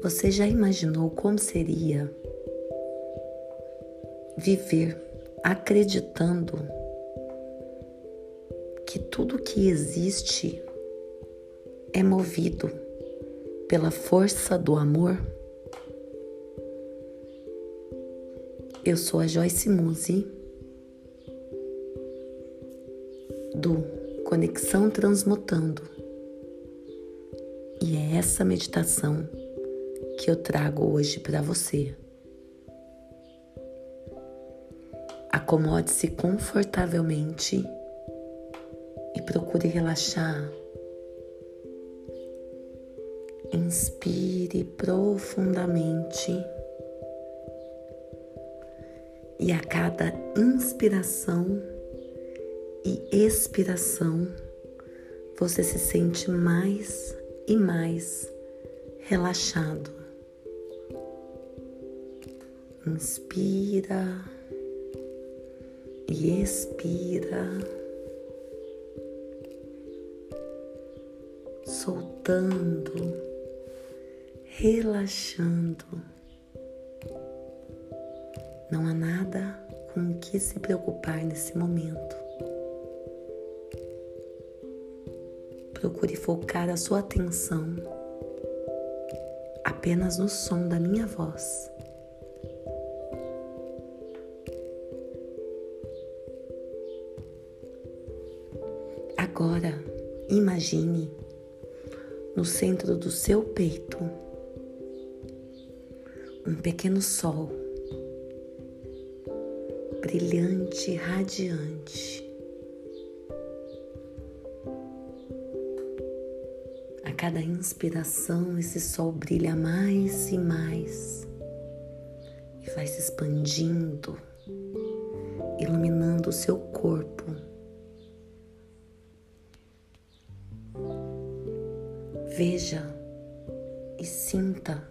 Você já imaginou como seria viver acreditando que tudo que existe é movido pela força do amor? Eu sou a Joyce Musi do Conexão Transmutando e é essa meditação que eu trago hoje para você. Acomode-se confortavelmente e procure relaxar. Inspire profundamente e a cada inspiração e expiração você se sente mais e mais relaxado. Inspira e expira, soltando, relaxando. Não há nada com o que se preocupar nesse momento. Procure focar a sua atenção apenas no som da minha voz. Agora, imagine no centro do seu peito um pequeno sol brilhante, radiante. Cada inspiração, esse sol brilha mais e mais e vai se expandindo, iluminando o seu corpo. Veja e sinta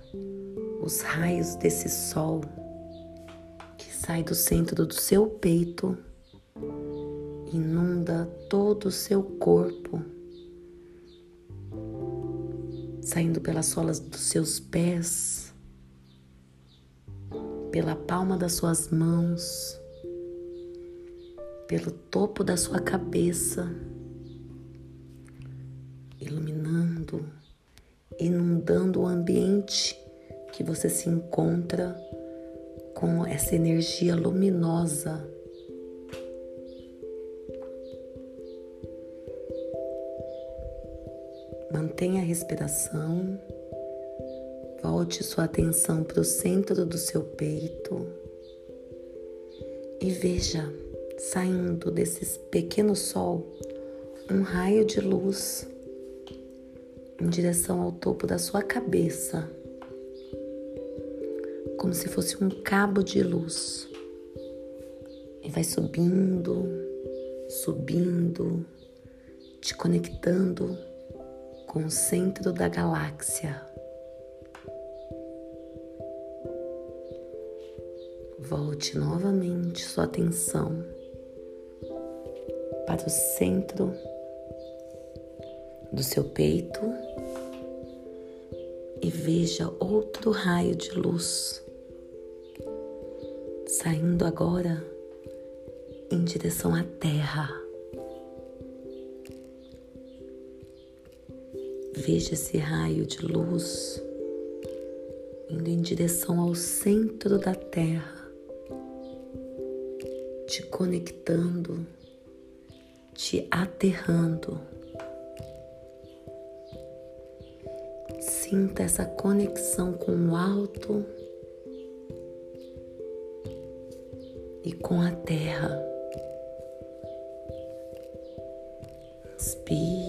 os raios desse sol que sai do centro do seu peito, inunda todo o seu corpo, saindo pelas solas dos seus pés, pela palma das suas mãos, pelo topo da sua cabeça iluminando, inundando o ambiente que você se encontra com essa energia luminosa. Mantenha a respiração, volte sua atenção para o centro do seu peito. E veja saindo desse pequeno sol um raio de luz em direção ao topo da sua cabeça, como se fosse um cabo de luz. E vai subindo, subindo, te conectando com o centro da galáxia. Volte novamente sua atenção para o centro do seu peito e veja outro raio de luz saindo agora em direção à Terra. Veja esse raio de luz indo em direção ao centro da Terra, te conectando, te aterrando. Sinta essa conexão com o alto e com a terra. Inspira.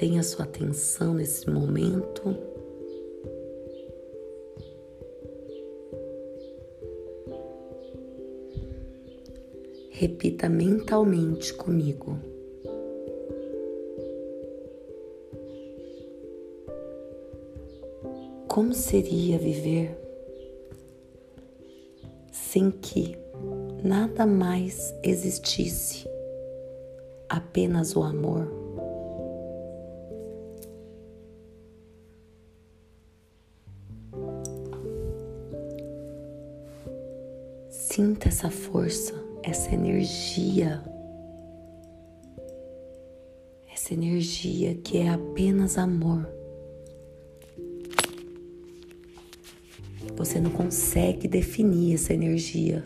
Mantenha sua atenção nesse momento. Repita mentalmente comigo. Como seria viver sem que nada mais existisse, apenas o amor. Sinta essa força, essa energia, essa energia que é apenas amor. Você não consegue definir essa energia,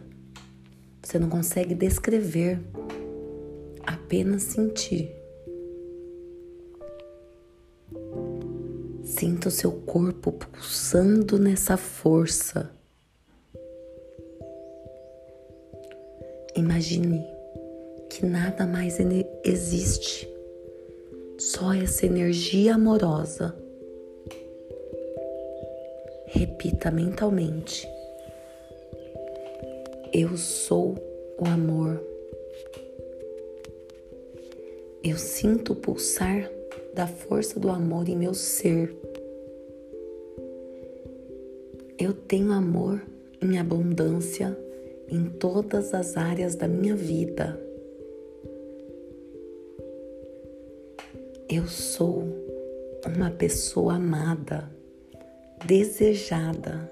você não consegue descrever, apenas sentir. Sinta o seu corpo pulsando nessa força. Imagine que nada mais existe, só essa energia amorosa. Repita mentalmente: Eu sou o amor. Eu sinto o pulsar da força do amor em meu ser. Eu tenho amor em abundância em todas as áreas da minha vida. Eu sou uma pessoa amada, desejada.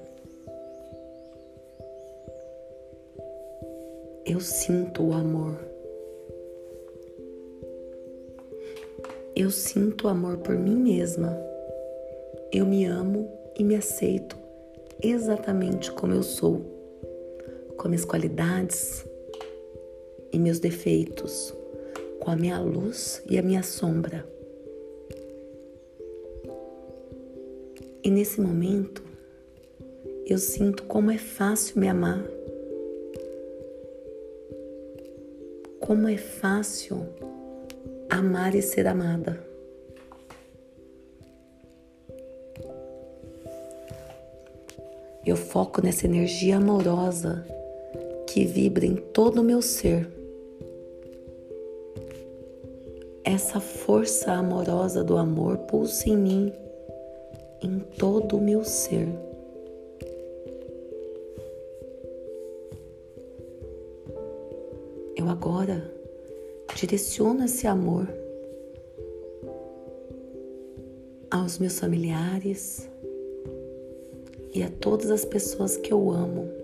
Eu sinto o amor. Eu sinto o amor por mim mesma. Eu me amo e me aceito exatamente como eu sou com minhas qualidades e meus defeitos, com a minha luz e a minha sombra. E nesse momento, eu sinto como é fácil me amar, como é fácil amar e ser amada. Eu foco nessa energia amorosa que vibra em todo o meu ser. Essa força amorosa do amor pulsa em mim, em todo o meu ser. Eu agora direciono esse amor aos meus familiares e a todas as pessoas que eu amo.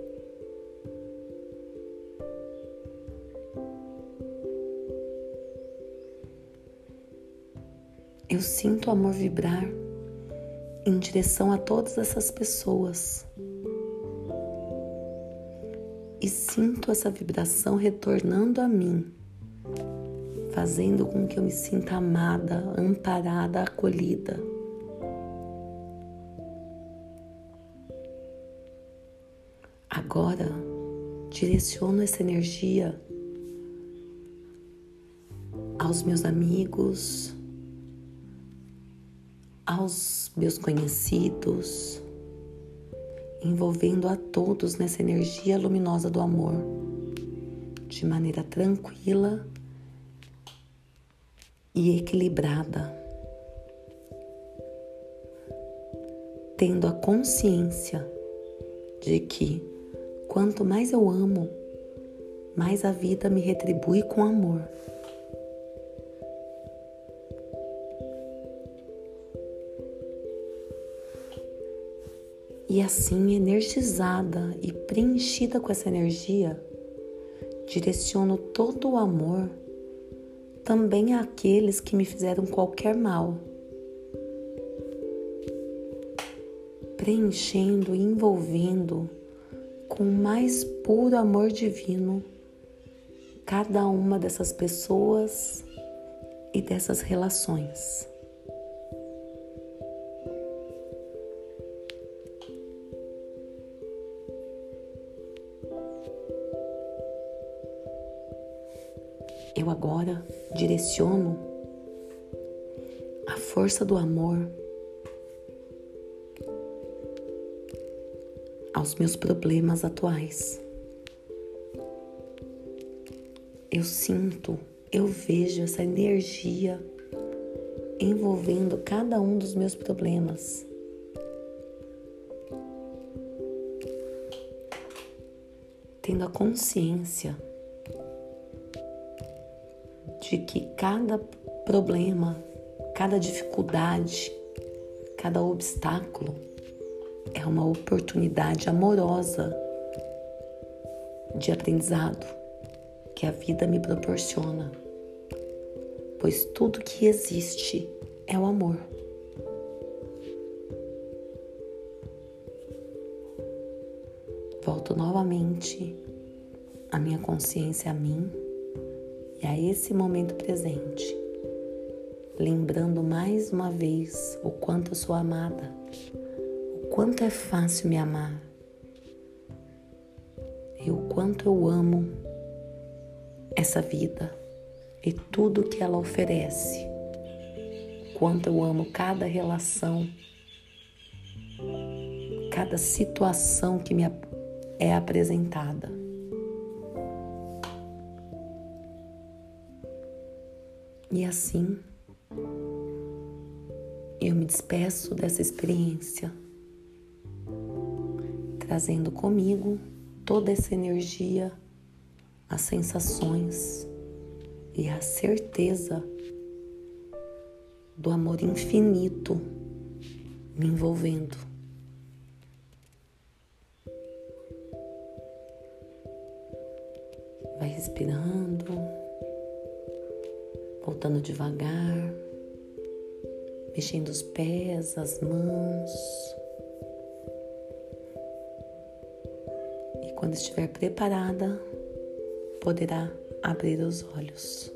Eu sinto o amor vibrar em direção a todas essas pessoas. E sinto essa vibração retornando a mim, fazendo com que eu me sinta amada, amparada, acolhida. Agora, direciono essa energia aos meus amigos, aos meus conhecidos, envolvendo a todos nessa energia luminosa do amor, de maneira tranquila e equilibrada, tendo a consciência de que quanto mais eu amo, mais a vida me retribui com amor. E assim, energizada e preenchida com essa energia, direciono todo o amor também àqueles que me fizeram qualquer mal, preenchendo e envolvendo com o mais puro amor divino cada uma dessas pessoas e dessas relações. Direciono a força do amor aos meus problemas atuais. Eu sinto, eu vejo essa energia envolvendo cada um dos meus problemas. tendo a consciência de que cada problema, cada dificuldade, cada obstáculo é uma oportunidade amorosa de aprendizado que a vida me proporciona, pois tudo que existe é o amor. Volto novamente a minha consciência a mim e a esse momento presente, lembrando mais uma vez o quanto eu sou amada, o quanto é fácil me amar e o quanto eu amo essa vida e tudo que ela oferece. Quanto eu amo cada relação, cada situação que me é apresentada. E assim, eu me despeço dessa experiência, trazendo comigo toda essa energia, as sensações e a certeza do amor infinito me envolvendo. Vai respirando, voltando devagar, mexendo os pés, as mãos. Quando estiver preparada, poderá abrir os olhos.